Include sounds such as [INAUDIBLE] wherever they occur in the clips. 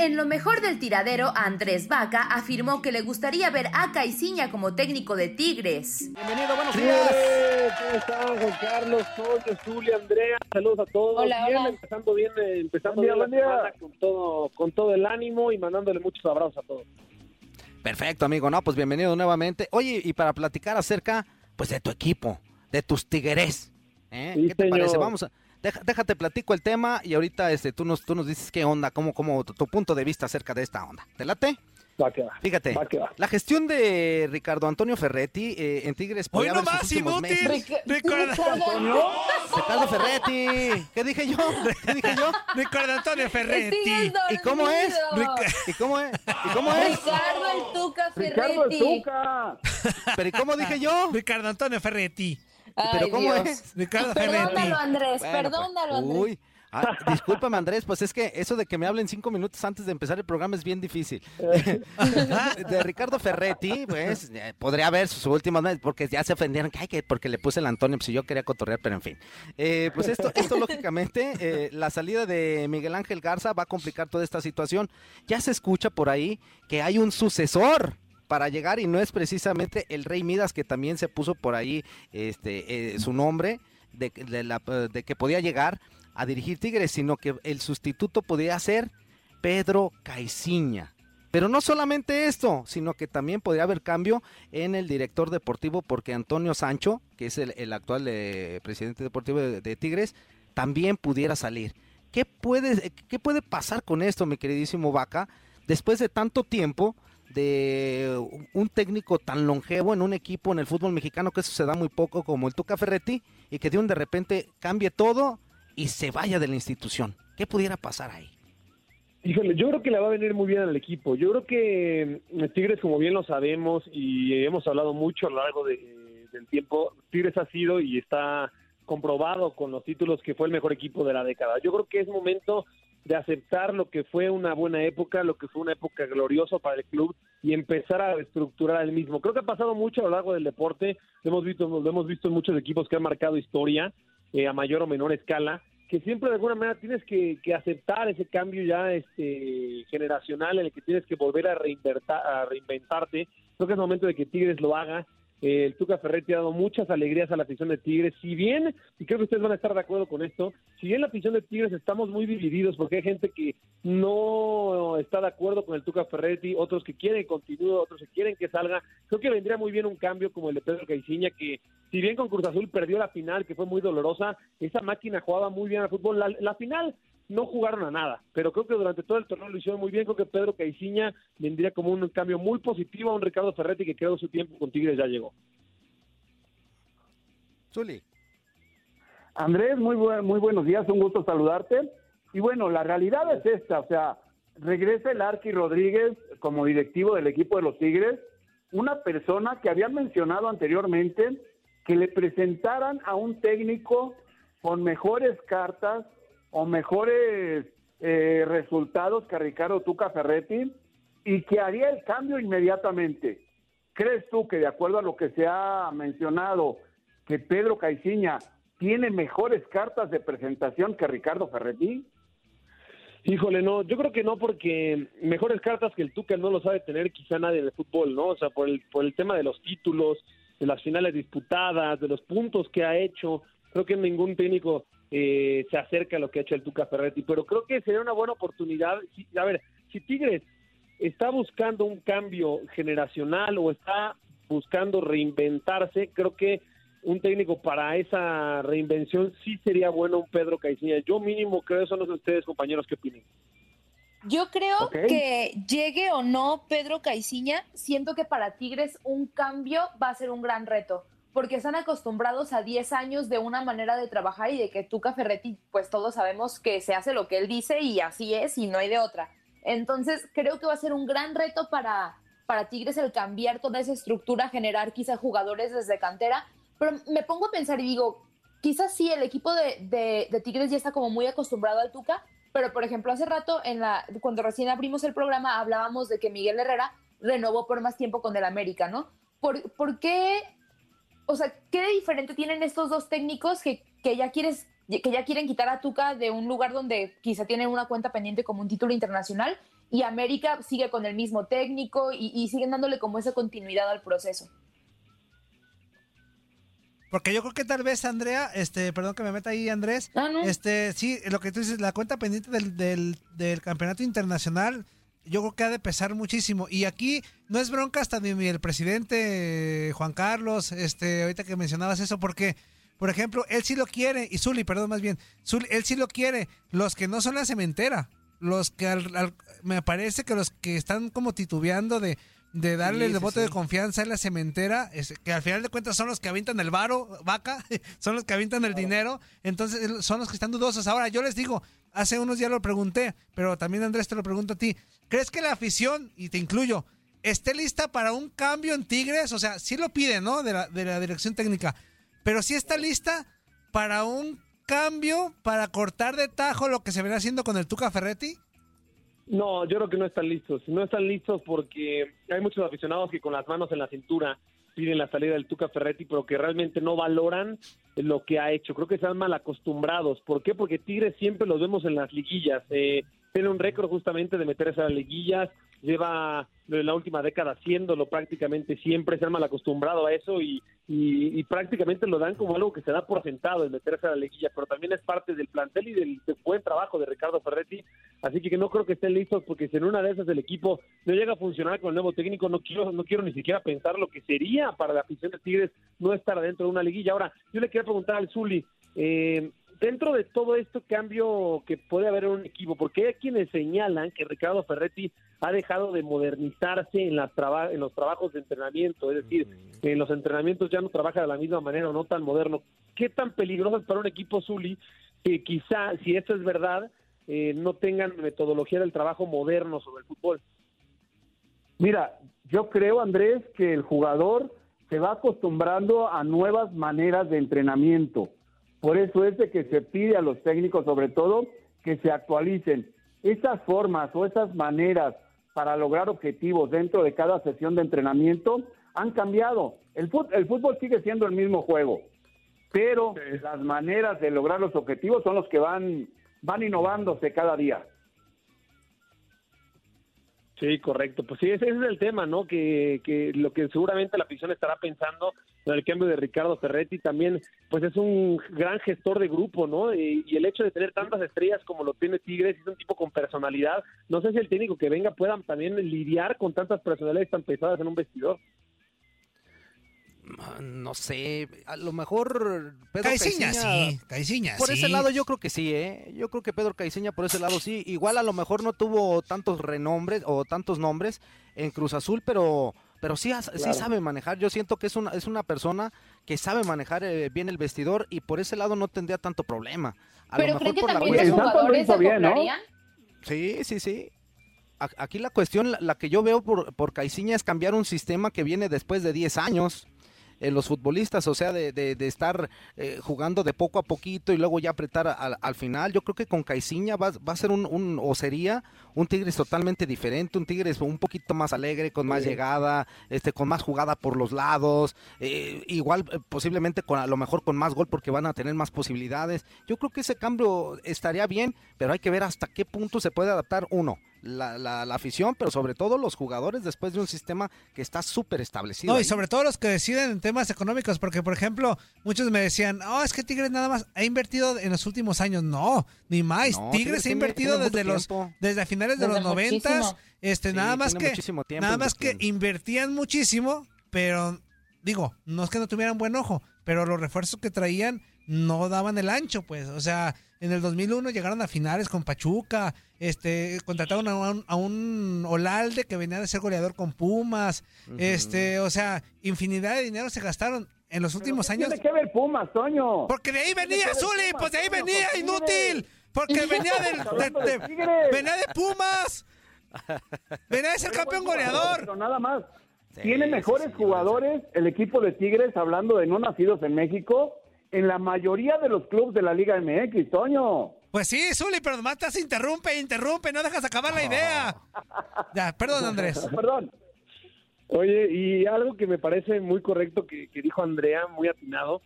En lo mejor del tiradero, Andrés Vaca afirmó que le gustaría ver a Caiciña como técnico de Tigres. Bienvenido, buenos días. ¿Cómo están, Juan Carlos, Toño, Zulia, Andrea? Saludos a todos. Hola, bien, hola. empezando bien, eh, empezando día, bien la con todo, con todo el ánimo y mandándole muchos abrazos a todos. Perfecto, amigo. No, pues bienvenido nuevamente. Oye, y para platicar acerca, pues, de tu equipo, de tus tigres. ¿eh? Sí, ¿Qué te señor. parece? Vamos a... deja- déjate platico el tema y ahorita este, tú, nos, tú nos dices qué onda, cómo, cómo tu, tu punto de vista acerca de esta onda. ¿Te late? Va que va. Fíjate, Va que va. la gestión de Ricardo Antonio Ferretti eh, en Tigres Hoy podría no más sus últimos inútil. meses. Ricardo, Ricardo Ferretti, ¿qué dije yo? ¿Qué dije yo? Ricardo Antonio Ferretti. ¿Y cómo es? ¿Y cómo es? ¿Y cómo es? Ricardo el Tuca Ricardo el Tuca. ¿Pero y cómo dije yo? Ricardo Antonio Ferretti. ¿Pero cómo es? Ricardo Ferretti. Perdónalo, Andrés, Bueno, pues, perdónalo, Andrés. Uy, ah, discúlpame Andrés, pues es que eso de que me hablen cinco minutos antes de empezar el programa es bien difícil. [LAUGHS] de Ricardo Ferretti, pues eh, podría haber sus últimas meses, porque ya se ofendieron que, ay, que porque le puse el Antonio, pues si yo quería cotorrear, pero en fin. Eh, pues esto, esto lógicamente, eh, la salida de Miguel Ángel Garza va a complicar toda esta situación. Ya se escucha por ahí que hay un sucesor para llegar y no es precisamente el Rey Midas que también se puso por ahí este eh, su nombre de, de que podía llegar a dirigir Tigres, sino que el sustituto podría ser Pedro Caiciña. Pero no solamente esto, sino que también podría haber cambio en el director deportivo porque Antonio Sancho, que es el, el actual eh, presidente deportivo de, de Tigres, también pudiera salir. ¿Qué puede, ¿Qué puede pasar con esto, mi queridísimo Vaca? Después de tanto tiempo de un técnico tan longevo en un equipo en el fútbol mexicano, que eso se da muy poco como el Tuca Ferretti, y que de un de repente cambie todo y se vaya de la institución. ¿Qué pudiera pasar ahí? Híjole, yo creo que le va a venir muy bien al equipo. Yo creo que mm, Tigres, como bien lo sabemos y hemos hablado mucho a lo largo de- del tiempo, Tigres ha sido y está comprobado con los títulos que fue el mejor equipo de la década. Yo creo que es momento de aceptar lo que fue una buena época, lo que fue una época gloriosa para el club y empezar a reestructurar el mismo. Creo que ha pasado mucho a lo largo del deporte, lo hemos visto, lo hemos visto en muchos equipos que han marcado historia eh, a mayor o menor escala, que siempre de alguna manera tienes que, que aceptar ese cambio ya este generacional en el que tienes que volver a, a reinventarte. Creo que es momento de que Tigres lo haga. Eh, el Tuca Ferretti ha dado muchas alegrías a la afición de Tigres. Si bien, y creo que ustedes van a estar de acuerdo con esto, si bien la afición de Tigres estamos muy divididos porque hay gente que no está de acuerdo con el Tuca Ferretti, otros que quieren que continúe, otros que quieren que salga. Creo que vendría muy bien un cambio como el de Pedro Caiciña, que si bien con Cruz Azul perdió la final, que fue muy dolorosa, esa máquina jugaba muy bien al fútbol. La, la final no jugaron a nada, pero creo que durante todo el torneo lo hicieron muy bien. Creo que Pedro Caiciña vendría como un cambio muy positivo a un Ricardo Ferretti que creo su tiempo con Tigres ya llegó. Zuli. Andrés, muy, buen- muy buenos días, un gusto saludarte. Y bueno, la realidad es esta, o sea, regresa el Arqui Rodríguez como directivo del equipo de los Tigres, una persona que habían mencionado anteriormente que le presentaran a un técnico con mejores cartas o mejores eh, resultados que Ricardo Tuca Ferretti y que haría el cambio inmediatamente. ¿Crees tú que de acuerdo a lo que se ha mencionado, que Pedro Caiciña tiene mejores cartas de presentación que Ricardo Ferretti? Híjole, no, yo creo que no, porque mejores cartas que el Tuca no lo sabe tener quizá nadie en el fútbol, ¿no? O sea, por el, por el tema de los títulos, de las finales disputadas, de los puntos que ha hecho, creo que ningún técnico eh, se acerca a lo que ha hecho el Tuca Ferretti, pero creo que sería una buena oportunidad. Si- a ver, si Tigres está buscando un cambio generacional o está buscando reinventarse, creo que un técnico para esa reinvención sí sería bueno un Pedro Caiciña. Yo mínimo creo eso, no sé ustedes compañeros qué opinan. Yo creo que llegue o no Pedro Caiciña, siento que para Tigres un cambio va a ser un gran reto, porque están acostumbrados a 10 años de una manera de trabajar y de que Tuca Ferretti, pues todos sabemos que se hace lo que él dice y así es y no hay de otra. Entonces creo que va a ser un gran reto para, para Tigres el cambiar toda esa estructura, generar quizá jugadores desde cantera, pero me pongo a pensar y digo, quizás sí, el equipo de, de- Tigres ya está como muy acostumbrado al Tuca, pero por ejemplo, hace rato, en la, cuando recién abrimos el programa, hablábamos de que Miguel Herrera renovó por más tiempo con el América, ¿no? ¿Por, por qué? O sea, ¿qué de diferente tienen estos dos técnicos que, que ya quieres que ya quieren quitar a Tuca de un lugar donde quizá tienen una cuenta pendiente como un título internacional y América sigue con el mismo técnico y, y siguen dándole como esa continuidad al proceso? Porque yo creo que tal vez Andrea, este, perdón que me meta ahí Andrés, este, sí, lo que tú dices, la cuenta pendiente del, del, del campeonato internacional, yo creo que ha de pesar muchísimo. Y aquí no es bronca hasta ni el presidente eh, Juan Carlos, este, ahorita que mencionabas eso, porque, por ejemplo, él sí lo quiere, y Zuli, perdón, más bien, Zuli, él sí lo quiere, los que no son la cementera, los que al- al- me parece que los que están como titubeando de, de darle Sí, el sí, voto de confianza en la cementera, es- que al final de cuentas son los que avientan el varo, vaca, [LAUGHS] son los que avientan el dinero, entonces son los que están dudosos. Ahora, yo les digo, hace unos días lo pregunté, pero también Andrés te lo pregunto a ti, ¿crees que la afición, y te incluyo, esté lista para un cambio en Tigres? O sea, sí lo pide, ¿no? De la, de la dirección técnica, pero sí está lista para un cambio, para cortar de tajo lo que se viene haciendo con el Tuca Ferretti. No, yo creo que no están listos. No están listos porque hay muchos aficionados que con las manos en la cintura piden la salida del Tuca Ferretti, pero que realmente no valoran lo que ha hecho. Creo que están mal acostumbrados. ¿Por qué? Porque Tigres siempre los vemos en las liguillas. Eh, tiene un récord justamente de meterse a las liguillas. Lleva en la última década haciéndolo prácticamente siempre. Se han mal acostumbrado a eso y, y, prácticamente lo dan como algo que se da por sentado el meterse a la liguilla, pero también es parte del plantel y del, del buen trabajo de Ricardo Ferretti. Así que no creo que estén listos porque si en una de esas el equipo no llega a funcionar con el nuevo técnico, no quiero, no quiero ni siquiera pensar lo que sería para la afición de Tigres no estar adentro de una liguilla. Ahora, yo le quería preguntar al Zuli, eh, dentro de todo este cambio que puede haber en un equipo, porque hay quienes señalan que Ricardo Ferretti ha dejado de modernizarse en, las traba- en los trabajos de entrenamiento, es decir, en los entrenamientos ya no trabaja de la misma manera o no tan moderno. ¿Qué tan peligroso es para un equipo Zuli que quizá, si esto es verdad, eh, no tengan metodología del trabajo moderno sobre el fútbol? Mira, yo creo, Andrés, que el jugador se va acostumbrando a nuevas maneras de entrenamiento. Por eso es de que se pide a los técnicos, sobre todo, que se actualicen. Esas formas o esas maneras para lograr objetivos dentro de cada sesión de entrenamiento han cambiado. El fútbol, el fútbol sigue siendo el mismo juego, pero las maneras de lograr los objetivos son los que van, van innovándose cada día. Sí, correcto. Pues sí, ese, ese es el tema, ¿no? Que, que lo que seguramente la afición estará pensando el cambio de Ricardo Ferretti también, pues es un gran gestor de grupo, ¿no? Y, y, el hecho de tener tantas estrellas como lo tiene Tigres, es un tipo con personalidad. No sé si el técnico que venga pueda también lidiar con tantas personalidades tan pesadas en un vestidor. No sé, a lo mejor Pedro Caiciña, sí, Caiciña, Por ese lado yo creo que sí, ¿eh? Yo creo que Pedro Caiciña por ese lado sí. Igual a lo mejor no tuvo tantos renombres o tantos nombres en Cruz Azul, pero pero sí, sí sabe manejar. Yo siento que es una, es una persona que sabe manejar eh, bien el vestidor y por ese lado no tendría tanto problema. A pero lo mejor por la los jugadores se bien, ¿no? Sí, sí, sí. Aquí la cuestión, la, que yo veo por, por Caiciña es cambiar un sistema que viene después de 10 años eh, los futbolistas, o sea, de, de, estar eh, jugando de poco a poquito y luego ya apretar al, final. Yo creo que con Caiciña va, va a ser un, un, o sería un Tigres totalmente diferente, un Tigres un poquito más alegre, con más llegada, este, con más jugada por los lados, eh, igual posiblemente con a lo mejor con más gol porque van a tener más posibilidades. Yo creo que ese cambio estaría bien, pero hay que ver hasta qué punto se puede adaptar uno la, la, afición, pero sobre todo los jugadores después de un sistema que está súper establecido. No, y sobre todo los que deciden en temas económicos, porque por ejemplo, muchos me decían, oh, es que Tigres nada más ha invertido en los últimos años. No, ni más. Tigres, ha invertido desde los desde finales de los noventas. Este, nada más que nada más que invertían muchísimo, pero digo, no es que no tuvieran buen ojo, pero los refuerzos que traían no daban el ancho, pues. O sea, en el 2001 llegaron a finales con Pachuca, este, contrataron a un, Olalde que venía de ser goleador con Pumas, este, o sea, infinidad de dinero se gastaron en los últimos años. Tiene que ver Pumas, Toño. Porque de ahí venía, Zuli, pues de ahí venía, inútil. Porque [LAUGHS] venía del, de, venía de Pumas. Venía de ser campeón goleador. Pero nada más. Tiene mejores jugadores el equipo de Tigres, hablando de no nacidos en México, en la mayoría de los clubes de la Liga MX, Toño. Pues sí, Zuli, pero nomás te interrumpe, interrumpe, no dejas acabar la idea. [LAUGHS] Ya, perdón, Andrés. [LAUGHS] perdón. Oye, y algo que me parece muy correcto que, dijo Andrea, muy atinado,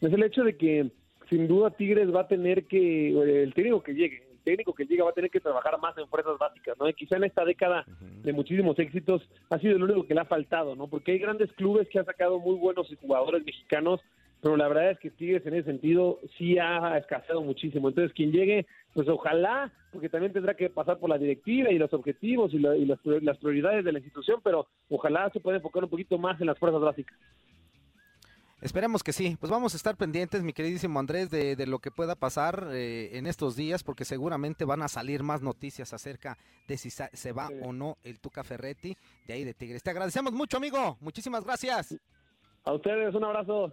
es el hecho de que sin duda Tigres va a tener que, el técnico que llegue, el técnico que llega va a tener que trabajar más en fuerzas básicas, ¿no? Y quizá en esta década de muchísimos éxitos ha sido lo único que le ha faltado, ¿no? Porque hay grandes clubes que han sacado muy buenos jugadores mexicanos pero la verdad es que Tigres en ese sentido sí ha escaseado muchísimo. Entonces, quien llegue, pues ojalá, porque también tendrá que pasar por la directiva y los objetivos y, las, prioridades de la institución, pero ojalá se pueda enfocar un poquito más en las fuerzas básicas. Esperemos que sí. Pues vamos a estar pendientes, mi queridísimo Andrés, de, lo que pueda pasar eh, en estos días, porque seguramente van a salir más noticias acerca de si se va o no el Tuca Ferretti de ahí de Tigres. Te agradecemos mucho, amigo. Muchísimas gracias. A ustedes un abrazo.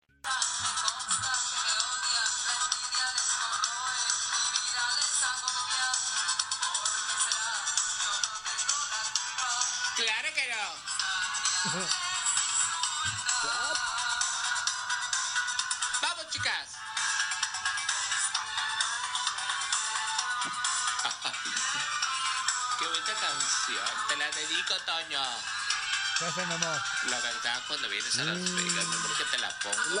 Cuando vienes a Las mm. Vegas, me que te la pongo.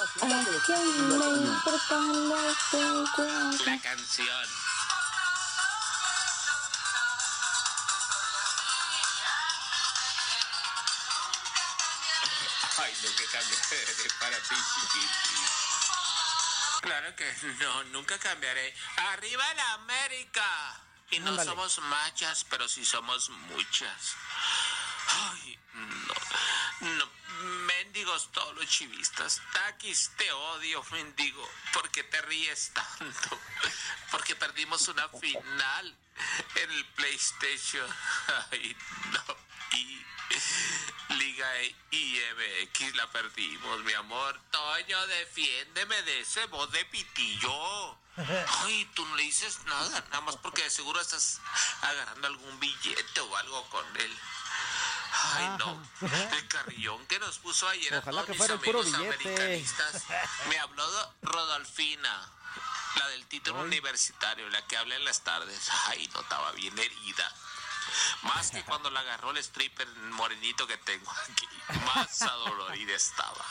La canción. Ay, no, que cambiaré para ti, chiquiti. Claro que no, nunca cambiaré. ¡Arriba la América! Y no somos machas, pero sí somos muchas. Ay. No. Mendigos todos los chivistas. Taquis, te odio, mendigo. ¿Por qué te ríes tanto? Porque perdimos una final en el PlayStation. [LAUGHS] Ay, no. Y Liga IMX la perdimos, mi amor. Toño, defiéndeme de ese voz de pitillo. Ay, tú no le dices nada, nada más porque de seguro estás agarrando algún billete o algo con él. Ay, no. El carrillón que nos puso ayer Ojalá a que fuera mis amigos americanistas. Me habló Rodolfina, la del título universitario, la que habla en las tardes. Ay, no, estaba bien herida. Más que cuando la agarró el stripper morenito que tengo aquí. Más adolorida estaba.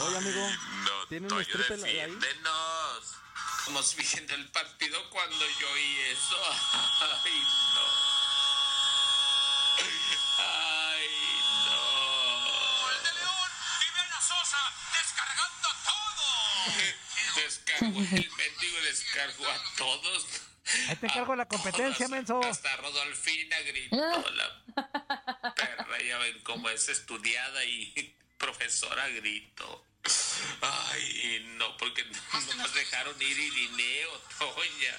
Oye, amigo, No, ¿tiene un stripper ahí? defiéndenos. Estamos viendo el partido cuando yo oí eso. Ay, no. Ay, el mendigo, descargó a todos. Ahí te encargo la competencia, menso. Hasta Rodolfina gritó la perra, ya ven cómo es estudiada y profesora gritó. Ay, no, porque no nos dejaron ir Irineo, Toña.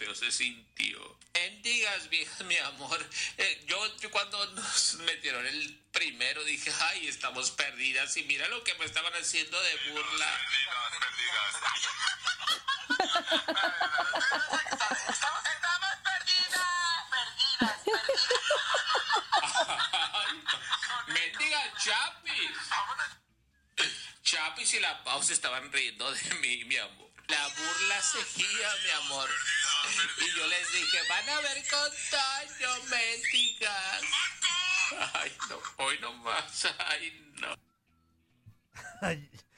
Feo se sintió. En vieja, [LAUGHS] mi amor. eh, yo, yo cuando nos metieron el primero dije, ay, estamos perdidas. Y mira lo que me estaban haciendo de burla. Ay, no. [LAUGHS] Mendiga Chapis. Chapis y la pausa estaban riendo de mí, mi amor. La burla seguía, mi amor. Y yo les dije, van a ver con Toño, mendigas. Ay, no, hoy no más. Ay, no.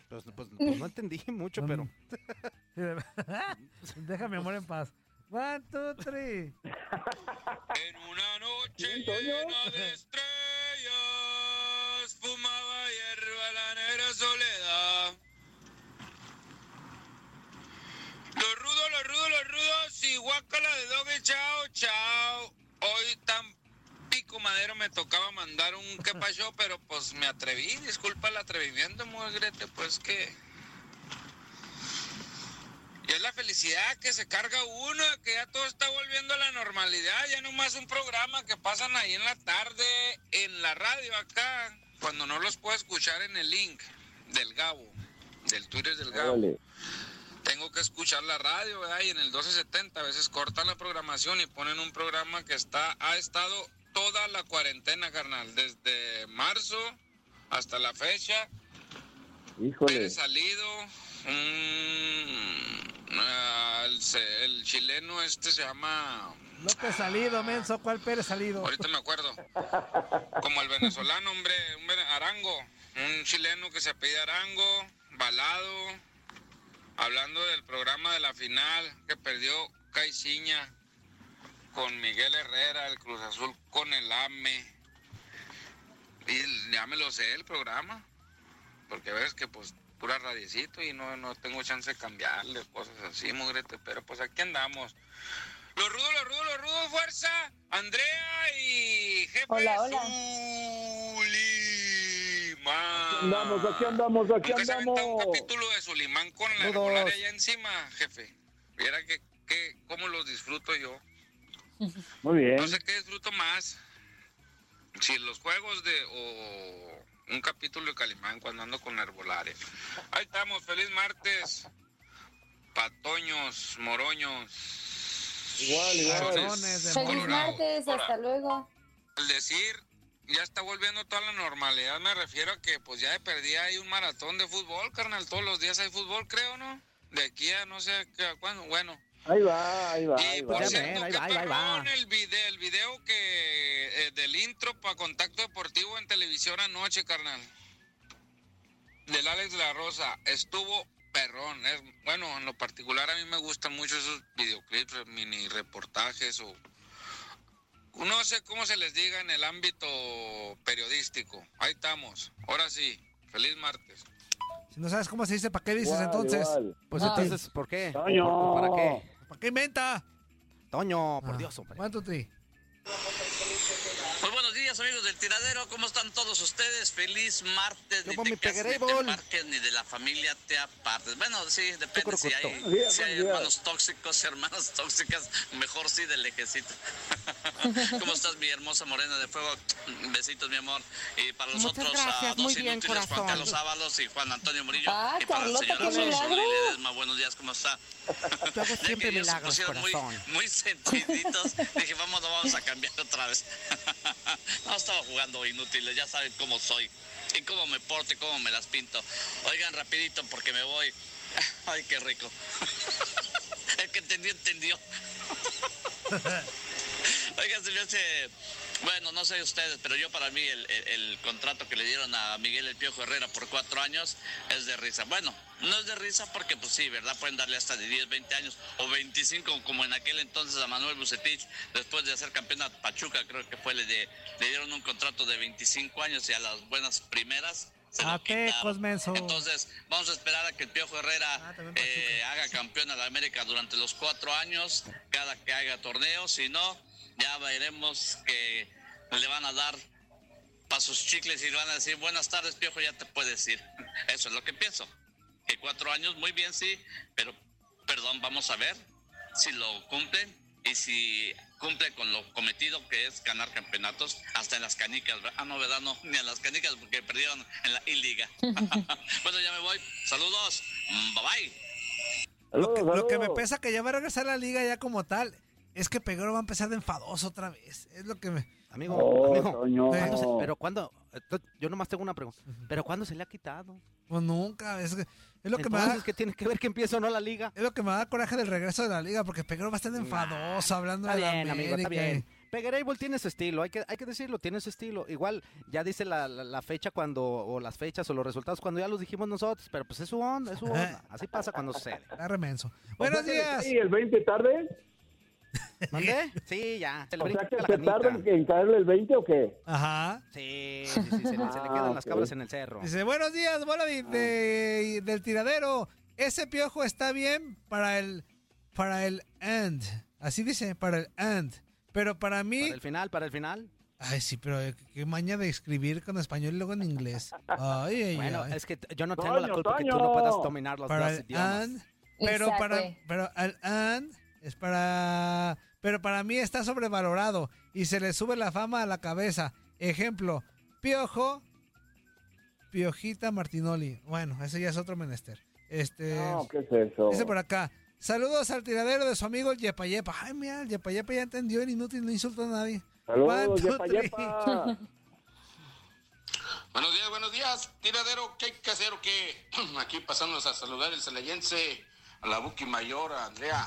Pues, pues- pues no entendí mucho, pero... Déjame [LAUGHS] amor en paz. One, two, three. En una noche llena de estrellas, fumaba hierba la negra soledad. Los rudos, los rudos, los rudos, y guácala de doge, chao. Hoy tan pico madero me tocaba mandar un que pasó, pero pues me atreví, disculpa el atrevimiento, mugrete, pues que... Y es la felicidad que se carga uno, que ya todo está volviendo a la normalidad, ya nomás un programa que pasan ahí en la tarde, en la radio acá, cuando no los puedo escuchar en el link del Gabo, del Twitter del Gabo. Tengo que escuchar la radio, ¿verdad? Y en el 1270 a veces cortan la programación y ponen un programa que está ha estado toda la cuarentena, carnal, desde marzo hasta la fecha. Híjole. Pérez Salido, mm, ah, el, chileno este se llama, López Salido, menso. ¿Cuál Pérez Salido? ahorita me acuerdo, como el venezolano, hombre, un vene- Arango, un chileno que se apellida Arango, Balado, hablando del programa de la final que perdió Caiciña con Miguel Herrera, el Cruz Azul con el AME. Y ya me lo sé el programa, porque ves que pues pura radiecito y no, no tengo chance de cambiarle cosas así, mugrete, pero pues aquí andamos. Los rudos, los rudos, los rudos, fuerza. Andrea y jefe Hola, hola. Sulimán. Aquí andamos, aquí andamos, aquí Nunca se aventó un andamos. capítulo Sulimán con la Rudos. herbolaria allá encima, jefe. Viera que, que, cómo los disfruto yo. Muy bien. No sé qué disfruto más. Si los juegos de o un capítulo de Calimán cuando ando con la herbolaria. Ahí estamos, feliz martes. Patoños, moroños. Igual, igual. Feliz martes, hasta luego. Al decir ya está volviendo toda la normalidad, me refiero a que pues ya de perdida hay un maratón de fútbol, carnal. Todos los días hay fútbol, creo, ¿no? De aquí a no sé qué, a cuándo. Bueno, Ahí va, ahí va, ahí y va. por cierto, qué perrón el video, el video que eh, del intro para Contacto Deportivo en televisión anoche, carnal. Del Alex de la Rosa. Estuvo perrón. Es, bueno, en lo particular a mí me gustan mucho esos videoclips, mini reportajes o... No sé cómo se les diga en el ámbito periodístico. Ahí estamos. Ahora sí. Feliz martes. Si no sabes cómo se dice, ¿para qué dices Igual, entonces? igual. Pues entonces, ¿por qué? Toño. ¿Para qué? ¿Para qué inventa? Toño, Ah. por Dios, hombre. Muy buenos días, amigos del tiradero. ¿Cómo están todos ustedes? Feliz martes. Yo Ni te mi cases, ni te marques, ni de la familia te apartes. Bueno, sí, depende si hay, días, si hay hermanos tóxicos, [LAUGHS] hermanas tóxicas. Mejor sí del lejecito. [LAUGHS] ¿Cómo estás, mi hermosa morena de fuego? Besitos, mi amor. Y para los Muchas otros, gracias, ah, dos muy bien, inútiles, Juan corazón. Carlos Ábalos y Juan Antonio Murillo. Ah, y para Carlota, el señor Ledesma, buenos días, ¿cómo está? Yo hago [LAUGHS] Ya siempre que ellos se milagros, pusieron muy, corazón. muy sentiditos, dije, vamos, no vamos a cambiar otra vez. No, estaba jugando inútiles, ya saben cómo soy. Y cómo me porto y cómo me las pinto. Oigan, rapidito, porque me voy. [LAUGHS] Ay, qué rico. [LAUGHS] El que entendió, entendió. [LAUGHS] Oigan, se hace... Bueno, no sé ustedes, pero yo para mí el- el contrato que le dieron a Miguel El Piojo Herrera por cuatro años es de risa. Bueno, no es de risa porque pues sí, ¿verdad? Pueden darle hasta de 10, 20 años o 25 como en aquel entonces a Manuel Bucetich, después de hacer campeón a Pachuca, creo que fue, le, de- le dieron un contrato de 25 años y a las buenas primeras A menso. Entonces, vamos a esperar a que el Piojo Herrera eh, haga campeón a la América durante los cuatro años, cada que haga torneo. Si no, ya veremos que le van a dar para sus chicles y le van a decir, buenas tardes, Piojo, ya te puedes ir. [LAUGHS] Eso es lo que pienso. Que cuatro años, muy bien, sí, pero, perdón, vamos a ver si lo cumplen y si cumple con lo cometido que es ganar campeonatos hasta en las canicas. ¿verdad? Ah, no, ¿verdad? No, ni en las canicas porque perdieron en la I-Liga. [LAUGHS] bueno, ya me voy. Saludos. Bye bye. Lo que, lo que me pesa que ya va a regresar a la liga ya como tal es que Peguero va a empezar de enfadoso otra vez. Es lo que me. Amigo, Oh, amigo, Toño. ¿cuándo se- pero cuándo, Esto- yo nomás tengo una pregunta, pero ¿cuándo se le ha quitado? Pues nunca. Es, que- es lo que me da. Entonces, ¿qué tiene que ver que empiece o no la liga? Es lo que me da coraje del regreso de la liga, porque Peguero va a estar enfadoso hablando Está de la bien, amigo, está América. bien. Peguerable tiene su estilo, hay que, hay que decirlo, tiene su estilo. Igual, ya dice la, la- la fecha cuando, o las fechas o los resultados cuando ya los dijimos nosotros, pero pues es su onda, es su onda. Así pasa cuando sucede. Está remenso. Buenos que días. ¿Y el 20 tarde? ¿Mandé? [LAUGHS] Sí, ya. Se le O sea que la se en, caerle el 20 o qué? Ajá. Sí, sí, sí, se, le- se le quedan Ah, las cabras en el cerro. Dice, buenos días, bola de, de- del tiradero. Ese piojo está bien para el para el end. Así dice, para el end. Pero para mí... Para el final, para el final. Ay, sí, pero qué maña de escribir con español y luego en inglés. Ay, ay, Bueno, ay. es que yo no tengo la Toño, culpa que tú Toño. no puedas dominar los para dos el idiomas. and, pero Exacto. para pero el and es para pero para mí está sobrevalorado y se le sube la fama a la cabeza. Ejemplo, Piojo, Piojita Martinoli. Bueno, ese ya es otro menester. Este No, ¿qué es eso? dice por acá. Saludos al tiradero de su amigo el Yepa Yepa. Ay, mira, el Yepa Yepa ya entendió, el inútil no insultó a nadie. Saludos, One, two, yepa, three. yepa. [LAUGHS] Buenos días, buenos días. Tiradero, ¿qué hay que hacer o qué? [CLEARS THROAT] Aquí pasándonos a saludar el celayense, a la Buki Mayor, a Andrea.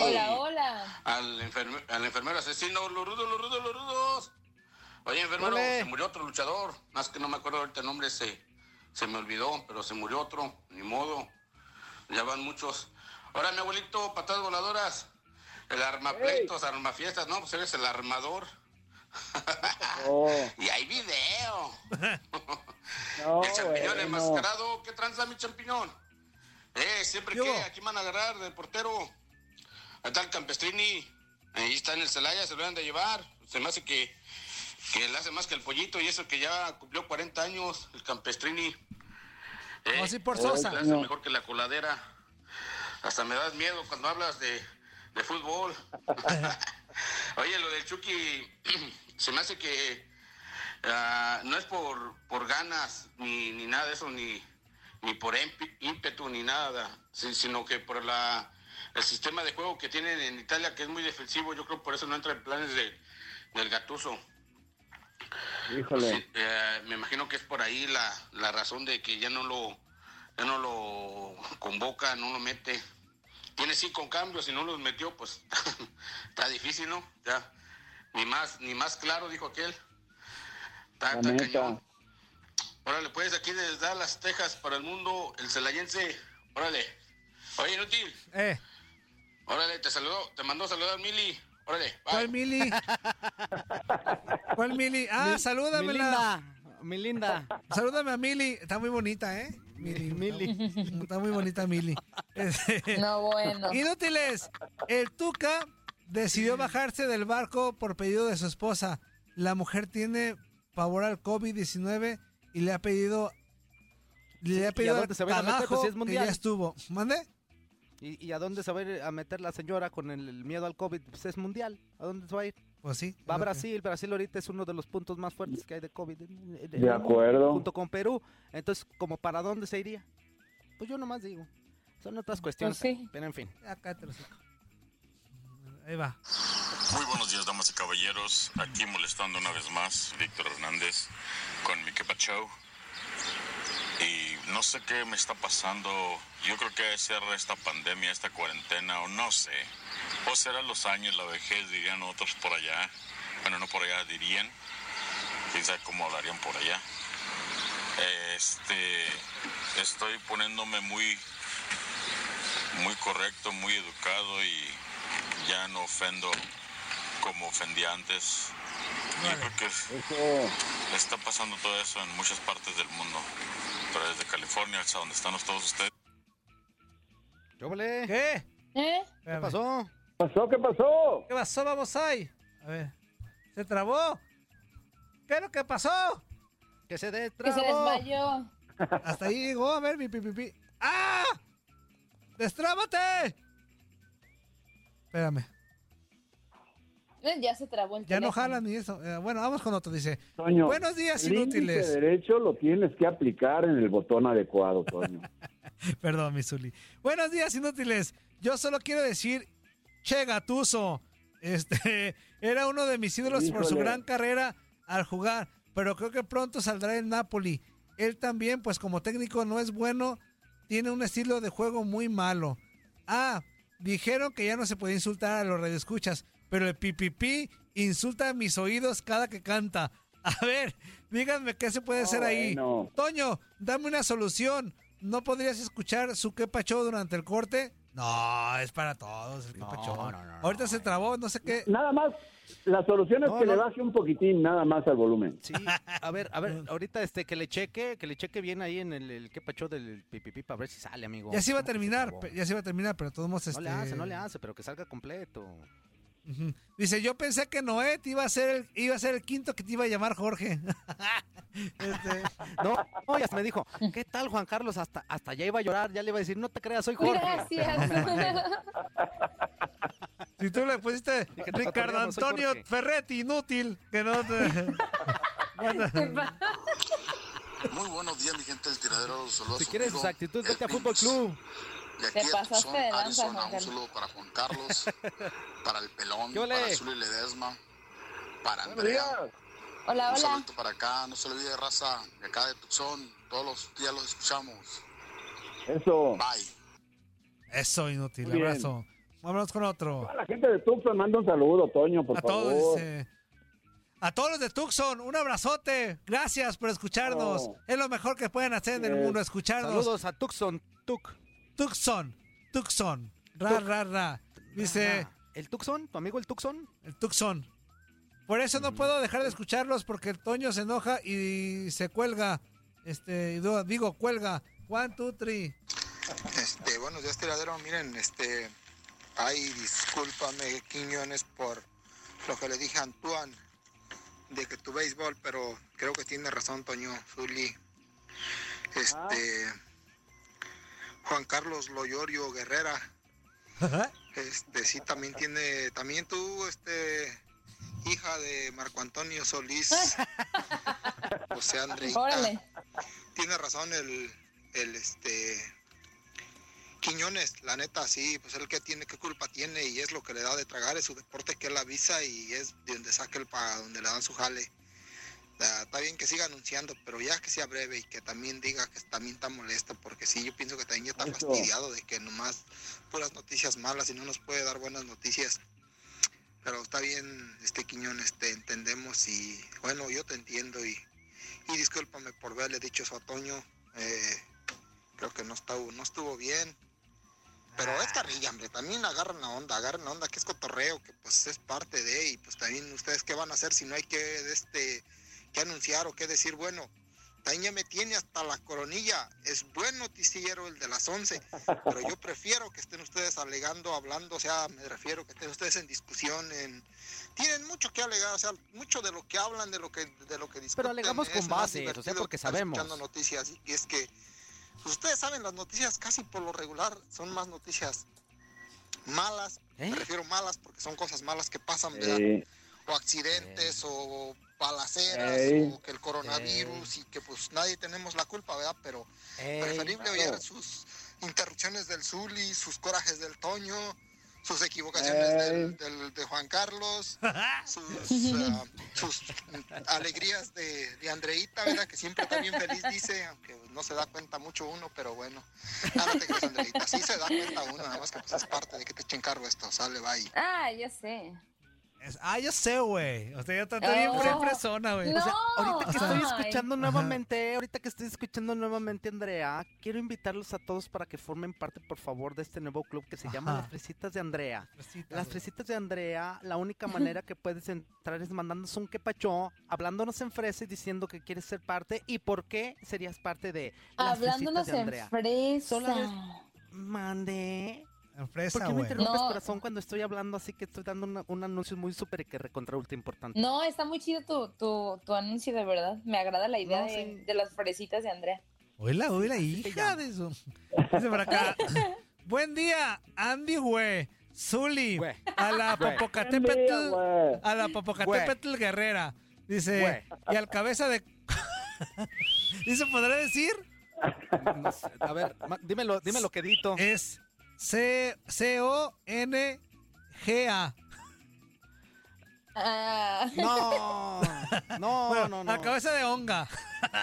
Hola, hola. Al, enferme- al enfermero asesino, los rudos, los rudos, los rudos. Oye, enfermero, Ole. se murió otro luchador. Más que no me acuerdo ahorita el nombre, se, se me olvidó, pero se murió otro, ni modo. Ya van muchos. Ahora, mi abuelito, patadas voladoras. El armapleitos, armafiestas, no, pues eres el armador. Oh, [LAUGHS] Y hay video. [LAUGHS] [LAUGHS] no, el champiñón bueno. enmascarado, ¿qué tranza mi champiñón? Eh, siempre ¿Qué que aquí van a agarrar del portero. Ahí está el Campestrini. Ahí está en el Celaya, se lo van a llevar. Se me hace que, que le hace más que el pollito y eso que ya cumplió 40 años, el Campestrini. Eh, Oh, sí, por le Sosa. hace mejor que la coladera. Hasta me das miedo cuando hablas de, de fútbol. [LAUGHS] Oye, lo del Chucky, [CLEARS THROAT] se me hace que ah, no es por, por ganas ni, ni nada de eso, ni, ni por ímpetu ni nada, si- sino que por la el sistema de juego que tienen en Italia, que es muy defensivo, yo creo por eso no entra en planes de, del Gatuso. Híjole. Sí, eh, me imagino que es por ahí la, la razón de que ya no lo ya no lo convoca, no lo mete. Tiene cinco cambios, si no los metió, pues [LAUGHS] está difícil, ¿no? Ya, ni más, ni más claro, dijo aquel. Está, La está neta. cañón. Órale, pues aquí desde Dallas, Texas, para el mundo, el celayense. Órale. Oye, inútil. Eh, Órale, te saludó, te mandó a saludar Mili. Órale, bye. ¿cuál Mili? ¿Cuál Mili? Ah, Mi- salúdamela. Mi linda, mi linda. Salúdame a Mili. Está muy bonita, ¿eh? Mili. Mili. Está muy bonita Mili. Este, No, bueno. Inútiles. El Tuca decidió bajarse del barco por pedido de su esposa. la mujer tiene pavor al COVID-19 y le ha pedido le ha pedido dónde se va a ir a meter? Pues si es que mundial. ya estuvo. ¿Mande? ¿Y, y a dónde se va a ir a meter la señora con el, el miedo al COVID? Pues es mundial. ¿A dónde se va a ir? Pues sí. Va a lo que- Brasil. Brasil ahorita es uno de los puntos más fuertes que hay de COVID. en- en- De acuerdo. Junto con Perú. Entonces, ¿como para dónde se iría? Pues yo nomás digo. Son otras cuestiones. Pues sí. Pero en fin. Acá te lo saco. Ahí va. Muy buenos días, damas y caballeros. Aquí molestando una vez más, Víctor Hernández con mi Show. Y no sé qué me está pasando. Yo creo que ser esta pandemia, esta cuarentena, o no sé. O serán los años, la vejez, dirían otros por allá. Bueno, no por allá, dirían. Quién sabe cómo hablarían por allá. Este. Estoy poniéndome muy. Muy correcto, muy educado y ya no ofendo como ofendía antes. Yo creo que está pasando todo eso en muchas partes del mundo. Pero desde California hasta donde están todos ustedes. ¿Qué? ¿Qué? ¿Eh? ¿Qué pasó? pasó? ¿Qué pasó? ¿Qué pasó? Vamos ahí. A ver. ¿Se trabó? ¿Qué es lo que pasó? Que se Que destrabó. se desmayó. [LAUGHS] Hasta ahí llegó. A ver, mi pipipi. ¡Ah! ¡Destrábate! Espérame. Eh, Ya se trabó el Ya no jalan ni eso. Eh, bueno, vamos con otro. Dice. Toño, Buenos días, el inútiles. derecho lo tienes que aplicar en el botón adecuado, Toño. [LAUGHS] Perdón, mi Zuli. Buenos días, inútiles. Yo solo quiero decir, Che Gatuso. Este [LAUGHS] era uno de mis ídolos por su gran carrera al jugar, pero creo que pronto saldrá el Napoli. Él también, pues como técnico no es bueno, tiene un estilo de juego muy malo. Ah, dijeron que ya no se puede insultar a los radioescuchas, pero el pipipi insulta a mis oídos cada que canta. [LAUGHS] A ver, díganme qué se puede hacer ahí. bueno. Toño, dame una solución. ¿No podrías escuchar su que pacho durante el corte? No, es para todos el que pacho. Ahorita se trabó, no sé qué. Nada más, la solución es No, que no. le baje un poquitín nada más al volumen. Sí, a ver, a ver, ahorita este que le cheque, que le cheque bien ahí en el, el que pacho del pipipi para ver si sale, amigo. Ya se iba a ¿Cómo que terminar, ya se iba a terminar, pero todos modos No este... le hace, no le hace, pero que salga completo. Dice, yo pensé que Noé te iba a ser el, iba a ser el quinto que te iba a llamar Jorge. [LAUGHS] Este, No, no, ya se me dijo, ¿qué tal Juan Carlos? Hasta, hasta ya iba a llorar, ya le iba a decir, no te creas, soy Jorge. Gracias. [LAUGHS] si tú le pusiste Dije, "Nos Ricardo Antonio Jorge". Ferretti, inútil, que no te... [LAUGHS] Muy buenos días, mi gente del tiradero. Saludos Si quieres amigo, sus actitudes, vete a. Fútbol Club. De Te aquí a pasaste Tucson, de lanza, Arizona. Juan Un saludo para Juan Carlos, [LAUGHS] para el Pelón, para Zuli Ledesma, para Andrea. días. Hola, Un hola. saludo para acá. No se olvide, raza, de acá de Tucson. Todos los días los escuchamos. Eso. Bye. eso, inútil, Muy abrazo. Vámonos con otro. A la gente de Tucson manda un saludo, Toño, por A favor. todos. A todos los de Tucson, un abrazote. Gracias por escucharnos. Oh. Es lo mejor que pueden hacer en el mundo, escucharnos. Saludos a Tucson, Tuc. Tucson, Tucson. Ra, Tuc. ra, ra. Dice Ah, ¿El Tucson? ¿Tu amigo el Tucson? el Tucson. Por eso no puedo dejar de escucharlos porque el Toño se enoja y se cuelga. Este, digo, cuelga. One, two, three. Este, buenos días, tiradero. Miren, este, ay, discúlpame, Quiñones, por lo que le dije a Antoine de que tu béisbol, pero creo que tiene razón, Toño, Zuli. Este, Juan Carlos Loyorio Guerrera, este, sí, también tiene, también tú, este, hija de Marco Antonio Solís, [LAUGHS] José Andreita. Órale. Tiene razón el, el este Quiñones, la neta, sí, pues él que tiene, qué culpa tiene y es lo que le da de tragar, es su deporte que él avisa y es de donde saca el para donde le dan su jale. Ah, está bien que siga anunciando, pero ya que sea breve y que también diga que también está molesto, porque sí, yo pienso que también ya está Eso. fastidiado de que nomás puras noticias malas y no nos puede dar buenas noticias. Pero está bien, este Quiñones, te entendemos y bueno, yo te entiendo y, y discúlpame por haberle dicho eso a Toño. eh, creo que no estuvo, no estuvo bien. Pero es carrilla, hombre, también agarran la onda, agarran la onda que es cotorreo, que pues es parte de, y pues también ustedes qué van a hacer si no hay que este que anunciar o qué decir, bueno, ya me tiene hasta la coronilla. Es buen noticiero el de las 11, pero yo prefiero que estén ustedes alegando, hablando, o sea, me refiero que estén ustedes en discusión, en tienen mucho que alegar, o sea, mucho de lo que hablan, de lo que de lo que discuten. Pero alegamos es con más bases, o sea, porque sabemos. escuchando noticias y es que pues, ustedes saben las noticias casi por lo regular son más noticias malas, ¿Eh? me refiero malas porque son cosas malas que pasan, ¿verdad? Eh, o accidentes o balaceras Ey. o que el coronavirus y que pues nadie tenemos la culpa, ¿verdad? Pero Ey, preferible claro. oír sus interrupciones del Zuli, sus corajes del Toño, sus equivocaciones del, Ey. del- de Juan Carlos, [LAUGHS] sus, ah, sus alegrías de, de Andreita, ¿verdad? Que siempre está bien feliz, dice, aunque no se da cuenta mucho uno, pero bueno. Nada, te creas, Andreita. Sí se da cuenta uno, nada más que pues es parte de que te echen cargo esto. Sale, bye. Ah, ya sé. Ah, yo sé, güey. O sea, yo estoy bien Oh. bien fresona, güey. No. O sea, ahorita que estoy escuchando Ajá. nuevamente, ahorita que estoy escuchando nuevamente, Andrea, quiero invitarlos a todos para que formen parte, por favor, de este nuevo club que se llama. Las Fresitas de Andrea. Fresita, Las fresitas de Andrea, la única manera que puedes entrar es mandándonos un quepachó, hablándonos en fresa y diciendo que quieres ser parte y por qué serías parte de las Hablándonos fresitas de en Andrea. fresa. Solo Mande. En fresa, ¿Por qué me güey. interrumpes, No. corazón, cuando estoy hablando así que estoy dando una- un anuncio muy súper que recontra ultra importante? No, está muy chido tu, tu, tu anuncio, de verdad. Me agrada la idea No, de, sí. de las fresitas de Andrea. Oíla, oíla, hija de eso. Dice por acá. [LAUGHS] Buen día, Andy, güey. Zuli. Güey. A la Güey. Popocatépetl. güey. A la Popocatépetl guerrera. Dice. Y al cabeza de. [LAUGHS] ¿Dice podrá decir? No sé, a ver, dímelo, dímelo quedito. Es C-O-N-G-A. Ah. No, [LAUGHS] no, Bueno, no, no. A cabeza de onga.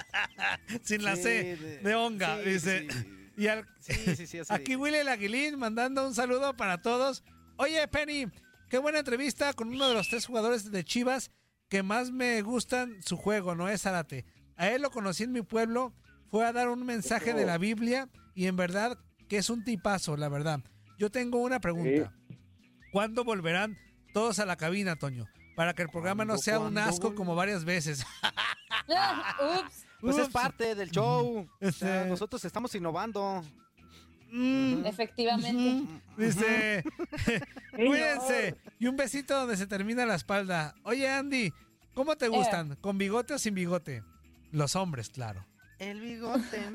[LAUGHS] Sin la Sí, C. de- onga. sí, dice. sí. Y al, Sí, sí, sí, así Aquí. Willy el Aguilín mandando un saludo para todos. Oye, Penny, qué buena entrevista con uno de los tres jugadores de Chivas que más me gustan su juego, ¿no es Zárate? A él lo conocí en mi pueblo, fue a dar un mensaje de la Biblia y en verdad que es un tipazo, la verdad. Yo tengo una pregunta. ¿Cuándo volverán todos a la cabina, Toño? Para que el programa no ¿Cuándo, sea un asco como varias veces. [LAUGHS] Ups. Pues es parte del show. [LAUGHS] O sea, nosotros estamos innovando. Mm, Efectivamente. Dice, [LAUGHS] cuídense. Y un besito donde se termina la espalda. Oye, Andy, ¿cómo te gustan? ¿Con bigote o sin bigote? Los hombres, claro. El bigote.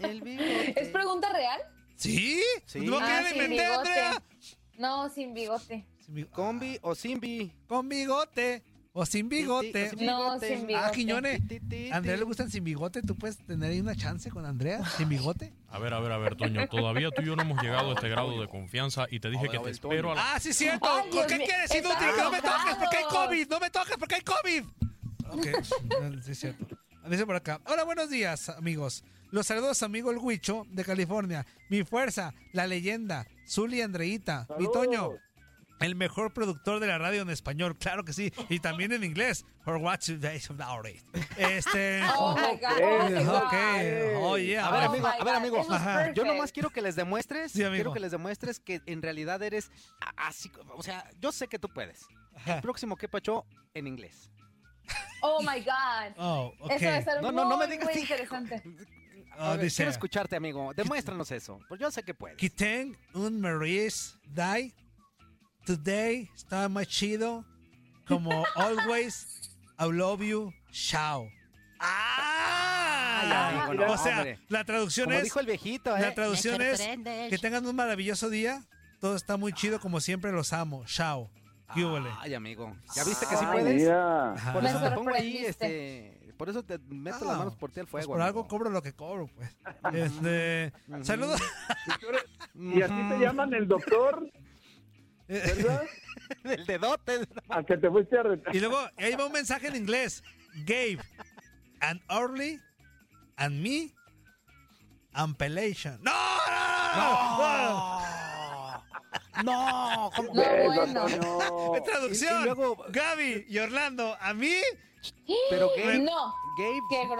El bigote. ¿Es pregunta real? ¿Sí? Sí. ¿No Ah, inventé, bigote. Andrea? No, sin bigote. Sin bi- ¿Combi o sin bi? Con bigote o sin bigote. o sin No, bigote. sin bigote. Ah, Quiñone. Ti, ti, ¿A Andrea le gustan sin bigote? ¿Tú puedes tener ahí una chance con Andrea sin bigote? A ver, a ver, a ver, Toño, todavía tú y yo no hemos llegado a este grado de confianza y te dije ver, que te espero a la... Ah, sí, cierto. Ay, ¿Por qué quieres inútil? No me toques porque hay. COVID. No me toques porque hay COVID. Ok, [LAUGHS] sí, es cierto. Dice por acá. Hola, buenos días, amigos. Los saludos, amigo el Huicho de California. Mi fuerza, la leyenda, Zuli Andreita, mi. Toño. El mejor productor de la radio en español, claro que sí. Y también en inglés. For what's days about it. Este. [LAUGHS] Oh my God. Oh my God. ok. Oh, yeah. A ver, amigo, a ver, amigo. Ajá. Yo nomás quiero que les demuestres, Sí, quiero que les demuestres que en realidad eres así, o sea, yo sé que tú puedes. El próximo que pacho en inglés. Oh my God. Oh, ok. Eso va a No, no, no me muy, digas muy interesante. [LAUGHS] Ah, A ver, dice, quiero escucharte, amigo. Demuéstranos eso. Pues yo sé que puedes. Quiten un Maurice Die. Today está más chido. Como [LAUGHS] always, I love you. Chao. Ay, ¡Ah! amigo, no, o sea, hombre. la traducción Como es. dijo el viejito, ¿eh? La traducción es que tengan un maravilloso día. Todo está muy chido, como siempre los amo. Chao. Ay, amigo. ¿Ya viste que sí puedes? mira. Por eso te pongo ahí, este... Por eso te meto Ah, las manos por ti al Pues fuego. por algo amigo. cobro lo que cobro, pues. Este. Saludos. Y así te llaman el doctor, ¿verdad? [LAUGHS] El dedote. A que te fuiste a retirar. Y luego ahí va un mensaje en inglés. Gabe, and Orly, and me, and Pelation. ¡No! ¡No! No, ¿cómo? No, bueno. [LAUGHS] En traducción, Y- y luego- Gaby y Orlando, ¿a mí? Pero Gabe, No. Gabe, Qué creo que,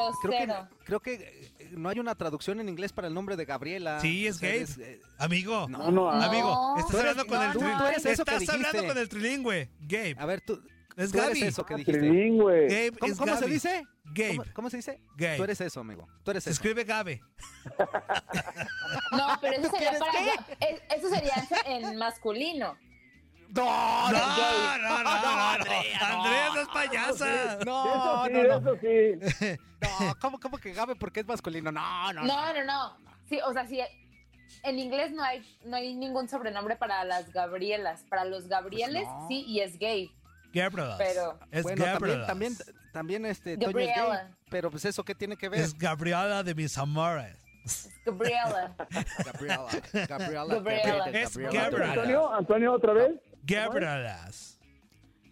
grosero. creo que eh, no hay una traducción en inglés para el nombre de Gabriela. Sí, es O sea, Gabe. eres, eh, Amigo, No, no, ah, amigo, No. estás eres- hablando con no, el tú- trilingüe. tú eres eso que Estás hablando con el trilingüe. Gabe. a ver, tú, Es tú eres Gaby. eso que Ah, dijiste. trilingüe. Gabe ¿Cómo, es cómo se Gaby. dice? Gabe. ¿Cómo, cómo se dice? Gabe. Tú eres eso, amigo. Tú eres Se eso. escribe Gabe. No, pero eso sería para es- eso sería en masculino. No, No, no, no, no, no, no. Andrea, no. Andrea, no es payasa. No, sí, no, no. eso sí. [LAUGHS] No, ¿cómo, cómo que Gabe porque es masculino? No, no, No, no, no. Sí, o sea, sí. En inglés no hay, no hay ningún sobrenombre para las Gabrielas. Para los Gabrieles, Pues no. sí, y es gay. Gabriela. Pero- Es bueno, también, Gabriela. también, también este, Toño es gay. Gabriela. Pero pues eso, ¿qué tiene que ver? Es Gabriela de mis amores. Gabriela. [LAUGHS] Gabriela. Gabriela. Gabriela. Es Gabriela. Gabriela. Antonio, Antonio, otra vez. Gabrielas.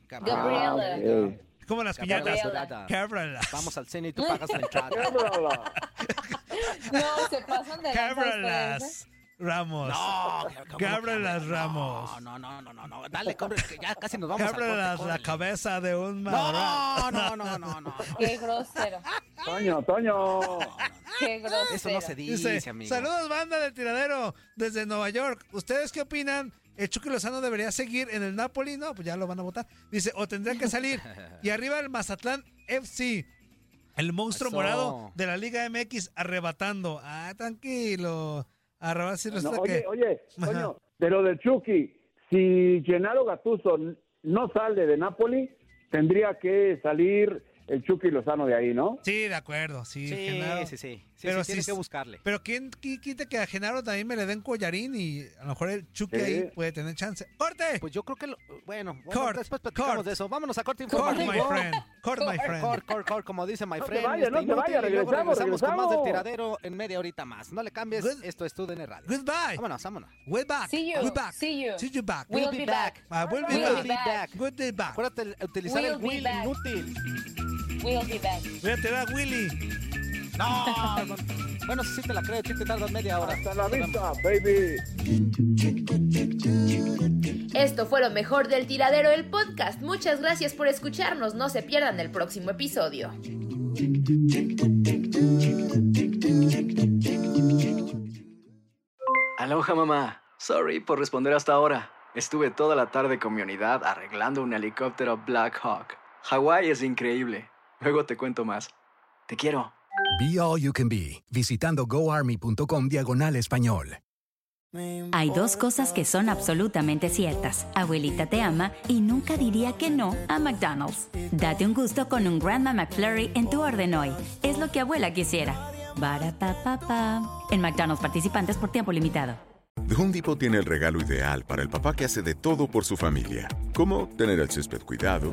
Gabriela. Eh, Como las piñatas. Gabriela. Gabrielas. Vamos al cine y tú pagas la entrada. Gabriela. [LAUGHS] No, se pasan de ¿eh? Gabrielas. Ramos. No, Gabrielas Ramos. No, no, no, no, no. Dale, corre, que ya casi nos vamos a Gabrielas, la cabeza de un No, maoral. no, no, no, no. Qué grosero. Toño, Toño. Qué grosero. Eso no se dice, Dice, amigo. saludos banda del tiradero desde Nueva York. ¿Ustedes qué opinan? ¿El Chucky Lozano debería seguir en el Napoli? No, pues ya lo van a votar. Dice, o tendría que salir. [LAUGHS] Y arriba el Mazatlán FC. El monstruo Eso. morado de la Liga MX arrebatando. Ah, tranquilo. Arrebatar si No, oye, que... oye, [LAUGHS] Ajá. Toño, pero del Chucky, si Gennaro Gattuso no sale de Napoli, tendría que salir el Chucky Lozano de ahí, ¿no? Sí, de acuerdo. Sí, Sí, Genaro. sí, sí. Sí, Pero sí, tienes sí- que buscarle. Pero ¿quién qui- quita que a Genaro también me le den collarín y a lo mejor el Chucky Sí. ahí puede tener chance? ¡Corte! Pues yo creo que, lo- bueno, bueno, Cort, después platicamos cort. de eso. Vámonos a corte Cort, informativo. my friend. Cort, my friend. Cort, cort, cort, como dice my No friend. vaya, no este, vaya, y luego regresamos, regresamos con más del tiradero en media horita más. No le cambies, Good- esto es tu DN Radio. Goodbye. Vámonos, vámonos. We're back. See you. We're back. See you. See you back. We'll be back. Ah, we'll be We'll back. be back. Acuérdate el- utilizar We'll el be will back. inútil. We'll be back. Voy a tirar a Willy. No, no. [LAUGHS] bueno, sí te la creo, sí te tardas media hora. Hasta la vista, baby. Esto fue lo mejor del tiradero del podcast. Muchas gracias por escucharnos. No se pierdan el próximo episodio. Aloha mamá. Sorry por responder hasta ahora. Estuve toda la tarde con mi unidad arreglando un helicóptero Black Hawk. Hawái es increíble. Luego te cuento más. Te quiero. Be All You Can Be, visitando goarmy.com diagonal español. Hay dos cosas que son absolutamente ciertas. Abuelita te ama y nunca diría que no a McDonald's. Date un gusto con un Grandma McFlurry en tu orden hoy. Es lo que abuela quisiera. Barapapapa. En McDonald's participantes por tiempo limitado. The Home Depot tiene el regalo ideal para el papá que hace de todo por su familia, como tener el césped cuidado